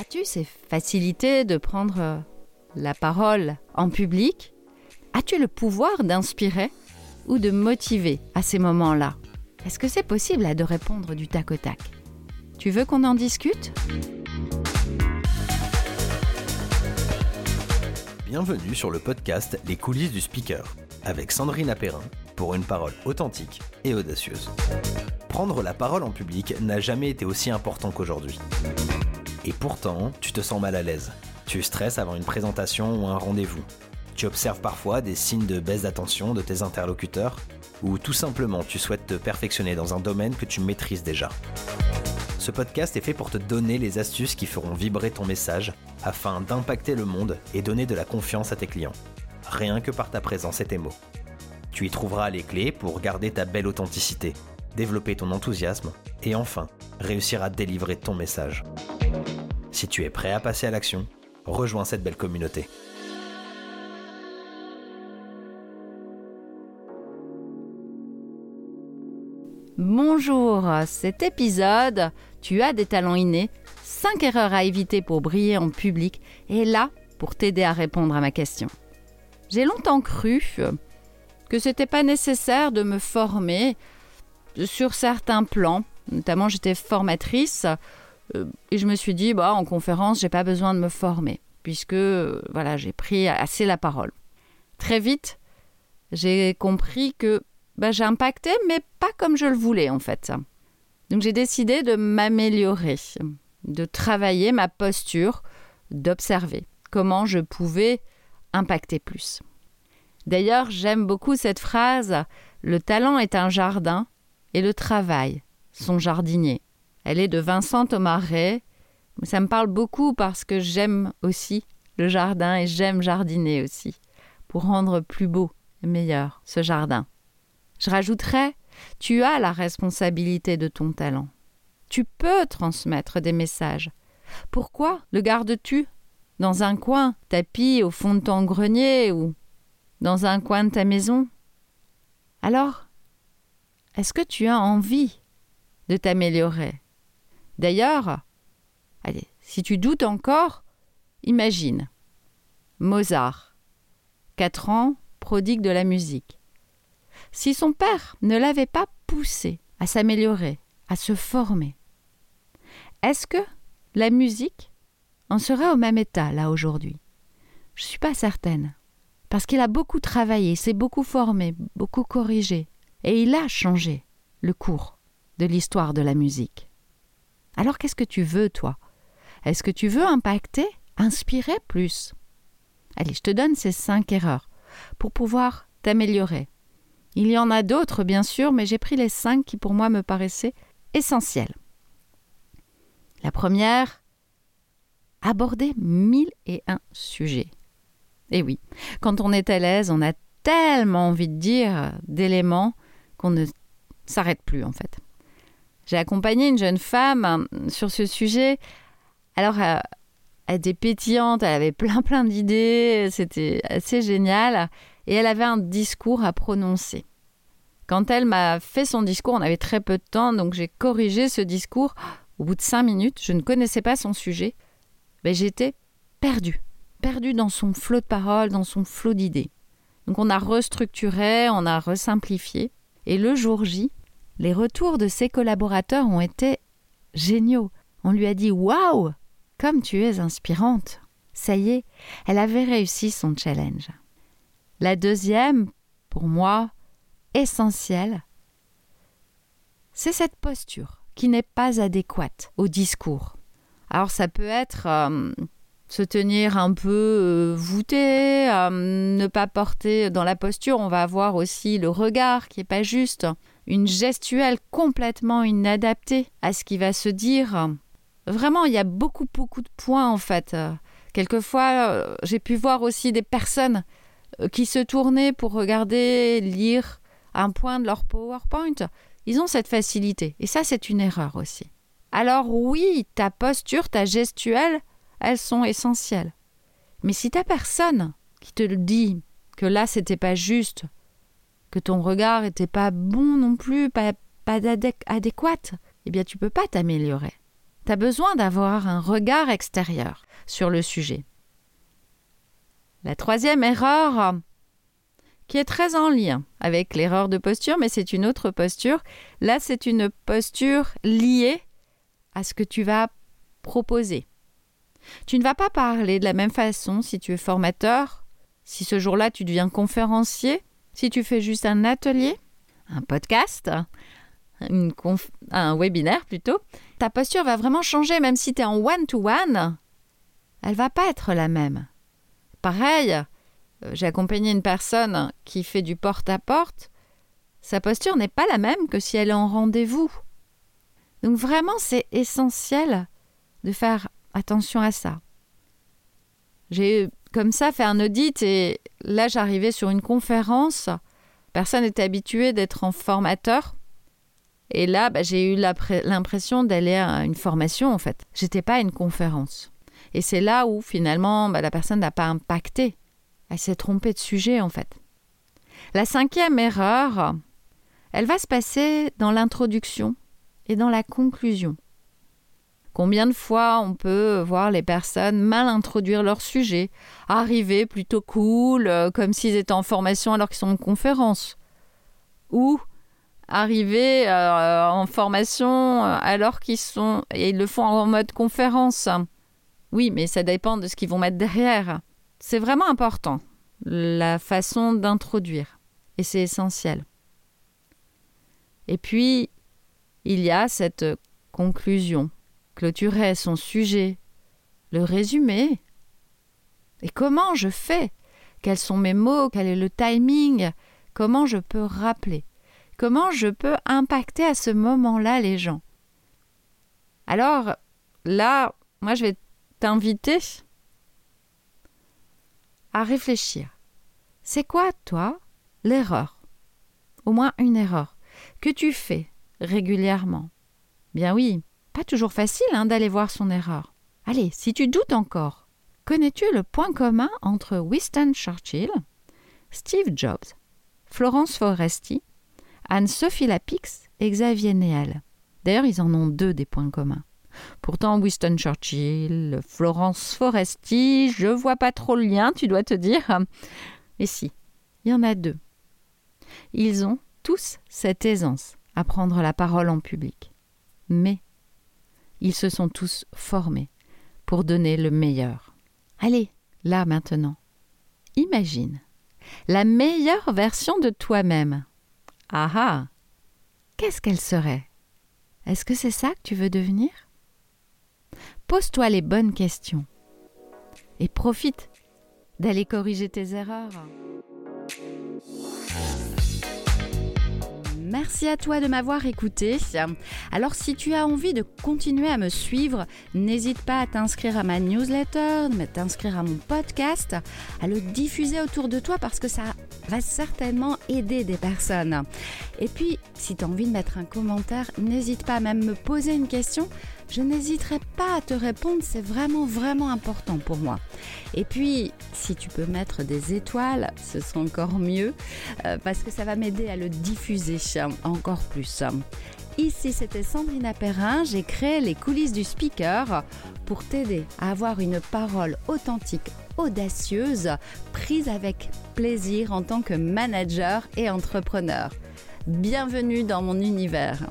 As-tu ces facilités de prendre la parole en public? As-tu le pouvoir d'inspirer ou de motiver à ces moments-là? Est-ce que c'est possible de répondre du tac au tac? Tu veux qu'on en discute? Bienvenue sur le podcast Les coulisses du speaker avec Sandrine Apérin pour une parole authentique et audacieuse. Prendre la parole en public n'a jamais été aussi important qu'aujourd'hui. Et pourtant, tu te sens mal à l'aise. Tu stresses avant une présentation ou un rendez-vous. Tu observes parfois des signes de baisse d'attention de tes interlocuteurs ou tout simplement tu souhaites te perfectionner dans un domaine que tu maîtrises déjà. Ce podcast est fait pour te donner les astuces qui feront vibrer ton message afin d'impacter le monde et donner de la confiance à tes clients. Rien que par ta présence et tes mots. Tu y trouveras les clés pour garder ta belle authenticité, développer ton enthousiasme et enfin réussir à délivrer ton message. Si tu es prêt à passer à l'action, rejoins cette belle communauté. Bonjour, cet épisode, tu as des talents innés, 5 erreurs à éviter pour briller en public, est là pour t'aider à répondre à ma question. J'ai longtemps cru que c'était pas nécessaire de me former sur certains plans, notamment j'étais formatrice et je me suis dit, bah, en conférence, j'ai pas besoin de me former, puisque euh, voilà, j'ai pris assez la parole. Très vite, j'ai compris que bah, j'ai impacté, mais pas comme je le voulais en fait. Donc j'ai décidé de m'améliorer, de travailler ma posture, d'observer comment je pouvais impacter plus. D'ailleurs, j'aime beaucoup cette phrase Le talent est un jardin et le travail, son jardinier. Elle est de Vincent Thomas-Ray. Ça me parle beaucoup parce que j'aime aussi le jardin et j'aime jardiner aussi, pour rendre plus beau et meilleur ce jardin. Je rajouterais, tu as la responsabilité de ton talent. Tu peux transmettre des messages. Pourquoi le gardes-tu Dans un coin, tapis au fond de ton grenier ou dans un coin de ta maison? Alors, est-ce que tu as envie de t'améliorer? D'ailleurs, si tu doutes encore, imagine Mozart, 4 ans, prodigue de la musique. Si son père ne l'avait pas poussé à s'améliorer, à se former, est-ce que la musique en serait au même état là aujourd'hui? Je ne suis pas certaine. Parce qu'il a beaucoup travaillé, s'est beaucoup formé, beaucoup corrigé, et il a changé le cours de l'histoire de la musique. Alors qu'est-ce que tu veux, toi? Est-ce que tu veux impacter, inspirer plus? Allez, je te donne ces cinq erreurs pour pouvoir t'améliorer. Il y en a d'autres, bien sûr, mais j'ai pris les cinq qui pour moi me paraissaient essentielles. La première, aborder mille et un sujets. Et oui, quand on est à l'aise, on a tellement envie de dire d'éléments qu'on ne s'arrête plus en fait. J'ai accompagné une jeune femme hein, sur ce sujet. Alors, euh, elle était pétillante, elle avait plein plein d'idées, c'était assez génial. Et elle avait un discours à prononcer. Quand elle m'a fait son discours, on avait très peu de temps, donc j'ai corrigé ce discours. Au bout de cinq minutes, je ne connaissais pas son sujet. Mais j'étais perdue, perdue dans son flot de paroles, dans son flot d'idées. Donc on a restructuré, on a resimplifié. Et le jour J, les retours de ses collaborateurs ont été géniaux. On lui a dit Waouh Comme tu es inspirante Ça y est, elle avait réussi son challenge. La deuxième, pour moi, essentielle, c'est cette posture qui n'est pas adéquate au discours. Alors ça peut être euh, se tenir un peu euh, voûté, euh, ne pas porter dans la posture, on va avoir aussi le regard qui n'est pas juste, une gestuelle complètement inadaptée à ce qui va se dire. Vraiment, il y a beaucoup, beaucoup de points en fait. Quelquefois, euh, j'ai pu voir aussi des personnes euh, qui se tournaient pour regarder, lire un point de leur PowerPoint. Ils ont cette facilité. Et ça, c'est une erreur aussi. Alors oui, ta posture, ta gestuelle, elles sont essentielles. Mais si ta personne qui te le dit que là, c'était pas juste, que ton regard n'était pas bon non plus, pas, adéquat, eh bien tu peux pas t'améliorer. Tu as besoin d'avoir un regard extérieur sur le sujet. La troisième erreur, qui est très en lien avec l'erreur de posture, mais c'est une autre posture. Là, c'est une posture liée à ce que tu vas proposer. Tu ne vas pas parler de la même façon si tu es formateur, si ce jour-là tu deviens conférencier, si tu fais juste un atelier, un podcast, un webinaire plutôt. Ta posture va vraiment changer, même si tu es en one-to-one, elle va pas être la même. Pareil, euh, j'ai accompagné une personne qui fait du porte-à-porte. Sa posture n'est pas la même que si elle est en rendez-vous. Donc vraiment, c'est essentiel de faire attention à ça. J'ai comme ça fait un audit et là j'arrivais sur une conférence. Personne n'était habitué d'être en formateur. Et là, bah, j'ai eu l'impression d'aller à une formation en fait. J'étais pas à une conférence. Et c'est là où finalement bah, la personne n'a pas impacté. Elle s'est trompée de sujet en fait. La cinquième erreur, elle va se passer dans l'introduction et dans la conclusion. Combien de fois on peut voir les personnes mal introduire leur sujet, arriver plutôt cool, euh, comme s'ils étaient en formation alors qu'ils sont en conférence, ou arriver euh, en formation euh, alors qu'ils sont et ils le font en mode conférence? Oui, mais ça dépend de ce qu'ils vont mettre derrière. C'est vraiment important, la façon d'introduire. Et c'est essentiel. Et puis, il y a cette conclusion, clôturer son sujet, le résumé. Et comment je fais? Quels sont mes mots? Quel est le timing? Comment je peux rappeler? Comment je peux impacter à ce moment-là les gens? Alors, là, moi, je vais t'inviter à réfléchir. C'est quoi, toi, l'erreur? Au moins une erreur que tu fais régulièrement. Bien oui, pas toujours facile hein, d'aller voir son erreur. Allez, si tu doutes encore, connais-tu le point commun entre Winston Churchill, Steve Jobs, Florence Foresti, Anne-Sophie Lapix et Xavier Néel D'ailleurs, ils en ont deux des points communs. Pourtant, Winston Churchill, Florence Foresti, je vois pas trop le lien, tu dois te dire. Mais si, il y en a deux. Ils ont tous cette aisance à prendre la parole en public. Mais ils se sont tous formés pour donner le meilleur. Allez, là maintenant, imagine la meilleure version de toi-même. Ah ah Qu'est-ce qu'elle serait? Est-ce que c'est ça que tu veux devenir? Pose-toi les bonnes questions et profite d'aller corriger tes erreurs. Merci à toi de m'avoir écouté. Alors si tu as envie de continuer à me suivre, n'hésite pas à t'inscrire à ma newsletter, à t'inscrire à mon podcast, à le diffuser autour de toi parce que ça va certainement aider des personnes. Et puis, si tu as envie de mettre un commentaire, n'hésite pas à même me poser une question je n'hésiterai pas à te répondre, c'est vraiment vraiment important pour moi. Et puis, si tu peux mettre des étoiles, ce sera encore mieux, euh, parce que ça va m'aider à le diffuser encore plus. Ici, c'était Sandrine Perrin. J'ai créé les coulisses du speaker pour t'aider à avoir une parole authentique, audacieuse, prise avec plaisir en tant que manager et entrepreneur. Bienvenue dans mon univers.